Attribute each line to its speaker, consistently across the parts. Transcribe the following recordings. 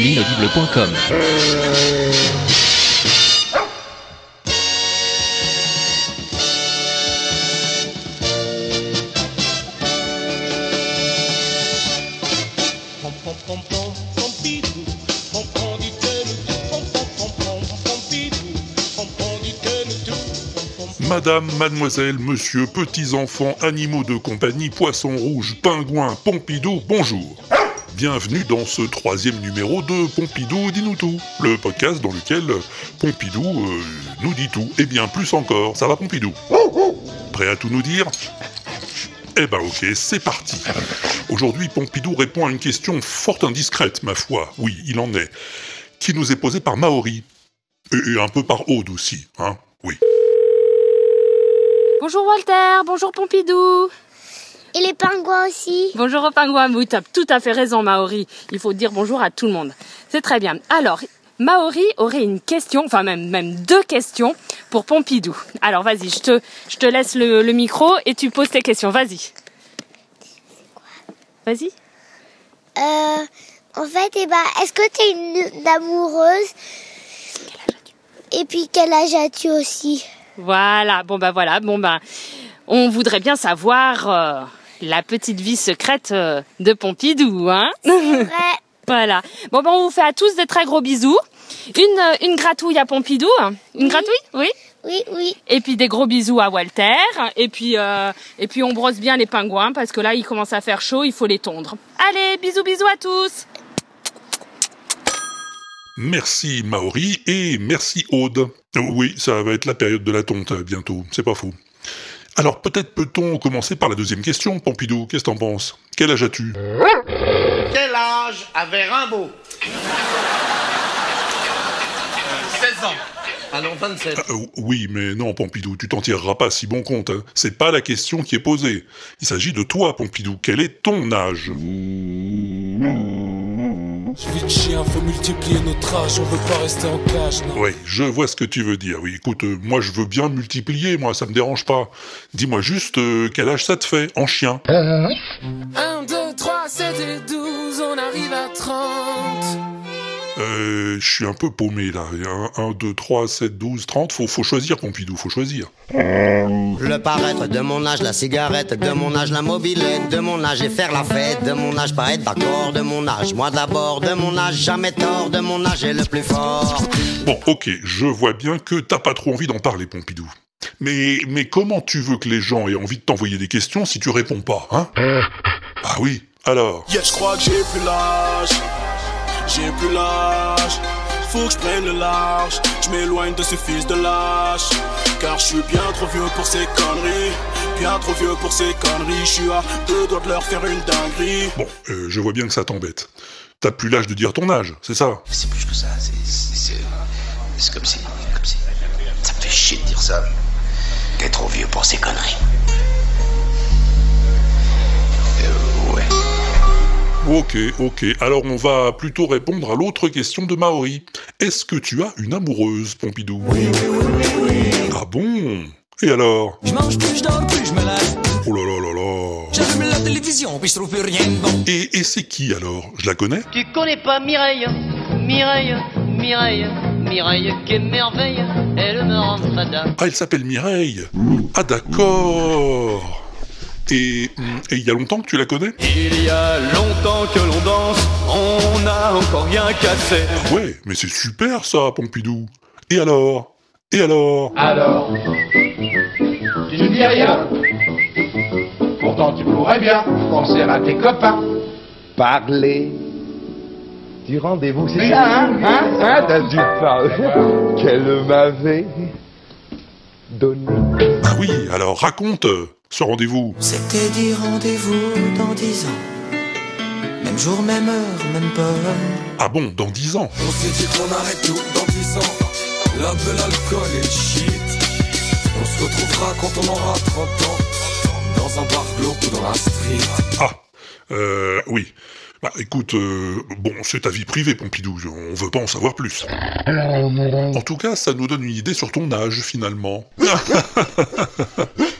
Speaker 1: L'inaudible.com
Speaker 2: Madame, mademoiselle, monsieur, petits enfants, animaux de compagnie, poissons rouges, pingouins, Pompidou, bonjour. Bienvenue dans ce troisième numéro de Pompidou dit-nous tout, le podcast dans lequel Pompidou euh, nous dit tout, et bien plus encore. Ça va Pompidou? Prêt à tout nous dire? Eh ben ok, c'est parti. Aujourd'hui, Pompidou répond à une question fort indiscrète, ma foi. Oui, il en est. Qui nous est posée par Maori. Et un peu par Aude aussi, hein? Oui.
Speaker 3: Bonjour Walter, bonjour Pompidou.
Speaker 4: Et les pingouins aussi.
Speaker 3: Bonjour aux pingouins, oui, tu as tout à fait raison Maori. Il faut dire bonjour à tout le monde. C'est très bien. Alors, Maori aurait une question, enfin même, même deux questions pour Pompidou. Alors vas-y, je te, je te laisse le, le micro et tu poses tes questions. Vas-y. Vas-y.
Speaker 4: Euh, en fait, eh ben, est-ce que tu es une, une amoureuse? Et puis quel âge as-tu aussi?
Speaker 3: Voilà, bon bah voilà, bon bah on voudrait bien savoir euh, la petite vie secrète euh, de Pompidou, hein. Voilà. Bon ben on vous fait à tous des très gros bisous. Une, euh, une gratouille à Pompidou, hein. une gratouille, oui?
Speaker 4: Oui, oui.
Speaker 3: Et puis des gros bisous à Walter. Et puis euh, et puis on brosse bien les pingouins parce que là il commence à faire chaud, il faut les tondre. Allez, bisous bisous à tous.
Speaker 2: Merci Maori et merci Aude. Oui, ça va être la période de la tonte euh, bientôt, c'est pas faux. Alors peut-être peut-on commencer par la deuxième question, Pompidou, qu'est-ce que t'en penses? Quel âge as-tu?
Speaker 5: Quel âge avait Rimbaud? 16 ans. Allons, 27.
Speaker 2: Ah, euh, Oui, mais non, Pompidou, tu t'en tireras pas si bon compte. hein. C'est pas la question qui est posée. Il s'agit de toi, Pompidou. Quel est ton âge?
Speaker 6: De chien, faut multiplier notre âge, on veut pas rester en cage, non.
Speaker 2: Oui, je vois ce que tu veux dire. Oui, écoute, euh, moi je veux bien multiplier, moi ça me dérange pas. Dis-moi juste euh, quel âge ça te fait en chien?
Speaker 6: 1, 2, 3, 7 et 12, on arrive à 30.
Speaker 2: Euh, je suis un peu paumé là. 1, 2, 3, 7, 12, 30. Faut, faut choisir, Pompidou, faut choisir.
Speaker 5: Le paraître de mon âge, la cigarette, de mon âge, la mobilette, de mon âge et faire la fête, de mon âge, pas être d'accord, de mon âge, moi d'abord, de mon âge, jamais tort, de mon âge est le plus fort.
Speaker 2: Bon, ok, je vois bien que t'as pas trop envie d'en parler, Pompidou. Mais, mais comment tu veux que les gens aient envie de t'envoyer des questions si tu réponds pas, hein? Ah oui, alors
Speaker 6: Yeah, je crois que j'ai plus l'âge. J'ai plus l'âge. Faut que je prenne le large. Je m'éloigne de ce fils de lâche. Car je suis bien trop vieux pour ces conneries. Bien trop vieux pour ces conneries. Je suis à deux doigts de leur faire une dinguerie.
Speaker 2: Bon, euh, je vois bien que ça t'embête. T'as plus l'âge de dire ton âge, c'est ça?
Speaker 7: C'est plus que ça, c'est. C'est c'est- c'est comme si. Comme si. Ça me fait chier de dire ça. T'es trop vieux pour ces conneries.
Speaker 2: Ok, ok. Alors on va plutôt répondre à l'autre question de Maori. Est-ce que tu as une amoureuse, Pompidou? Oui, oui, oui, oui, Ah bon? Et alors?
Speaker 8: Je mange plus, je dors plus, je me lâche.
Speaker 2: Oh là là là là.
Speaker 8: J'allume la télévision, puis je trouve plus rien de bon.
Speaker 2: Et, et c'est qui alors? Je la connais?
Speaker 9: Tu connais pas Mireille? Mireille, Mireille, Mireille, quelle merveille, elle me rend fada.
Speaker 2: Ah, elle s'appelle Mireille? Ah d'accord Et et il y a longtemps que tu la connais
Speaker 10: Il y a longtemps que l'on danse, on n'a encore rien cassé.
Speaker 2: Ah ouais, mais c'est super ça, Pompidou. Et alors? Et alors?
Speaker 11: Alors? Tu ne dis rien. Pourtant tu pourrais bien penser à tes copains.
Speaker 12: Parler. Du rendez-vous, c'est ça, hein Hein, hein T'as dû parler. Qu'elle m'avait donné.
Speaker 2: Ah oui, alors raconte. euh, ce rendez-vous
Speaker 8: C'était dit rendez-vous dans dix ans. Même jour, même heure, même pas.
Speaker 2: Ah bon, dans dix ans
Speaker 6: On s'est dit qu'on arrête tout dans 10 ans. La de l'alcool et le shit. On se retrouvera quand on aura 30 ans. Dans un bar glauque ou dans la street.
Speaker 2: Ah, euh, oui. Bah écoute, euh, bon, c'est ta vie privée, Pompidou, on veut pas en savoir plus. En tout cas, ça nous donne une idée sur ton âge, finalement.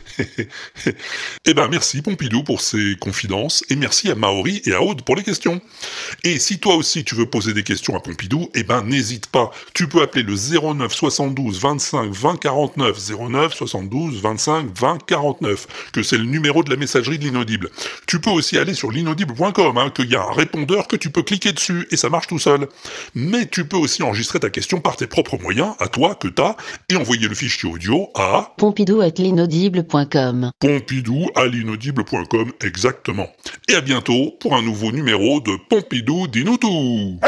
Speaker 2: eh ben merci Pompidou pour ces confidences et merci à Maori et à Aude pour les questions. Et si toi aussi tu veux poser des questions à Pompidou, eh ben n'hésite pas. Tu peux appeler le 09 72 25 20 49 09 72 25 20 49 que c'est le numéro de la messagerie de l'inaudible. Tu peux aussi aller sur l'inaudible.com hein, qu'il y a un répondeur que tu peux cliquer dessus et ça marche tout seul. Mais tu peux aussi enregistrer ta question par tes propres moyens, à toi que t'as, et envoyer le fichier audio à
Speaker 13: Pompidou at l'inaudible.com.
Speaker 2: Pompidou à l'inaudible.com exactement. Et à bientôt pour un nouveau numéro de Pompidou dis-nous tout.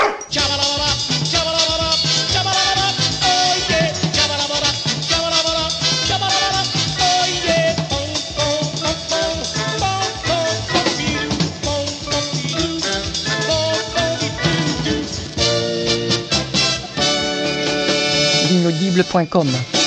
Speaker 14: L'inaudible.com